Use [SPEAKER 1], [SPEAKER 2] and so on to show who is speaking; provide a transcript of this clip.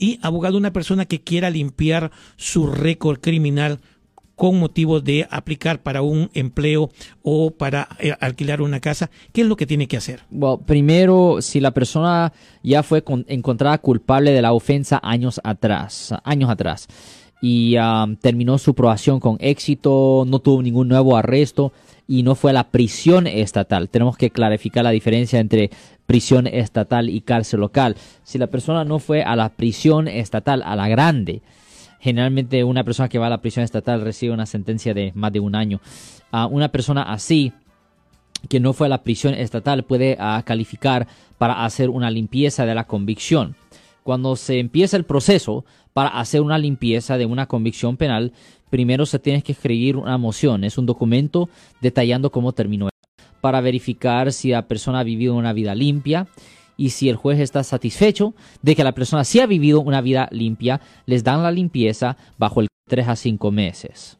[SPEAKER 1] Y abogado, una persona que quiera limpiar su récord criminal con motivo de aplicar para un empleo o para eh, alquilar una casa, ¿qué es lo que tiene que hacer?
[SPEAKER 2] Bueno, primero, si la persona ya fue encontrada culpable de la ofensa años atrás, años atrás, y um, terminó su probación con éxito, no tuvo ningún nuevo arresto y no fue a la prisión estatal. Tenemos que clarificar la diferencia entre prisión estatal y cárcel local. Si la persona no fue a la prisión estatal, a la grande, Generalmente una persona que va a la prisión estatal recibe una sentencia de más de un año. a una persona así que no fue a la prisión estatal puede ah, calificar para hacer una limpieza de la convicción. Cuando se empieza el proceso para hacer una limpieza de una convicción penal, primero se tiene que escribir una moción. Es un documento detallando cómo terminó para verificar si la persona ha vivido una vida limpia y si el juez está satisfecho de que la persona sí ha vivido una vida limpia, les dan la limpieza bajo el 3 a 5 meses.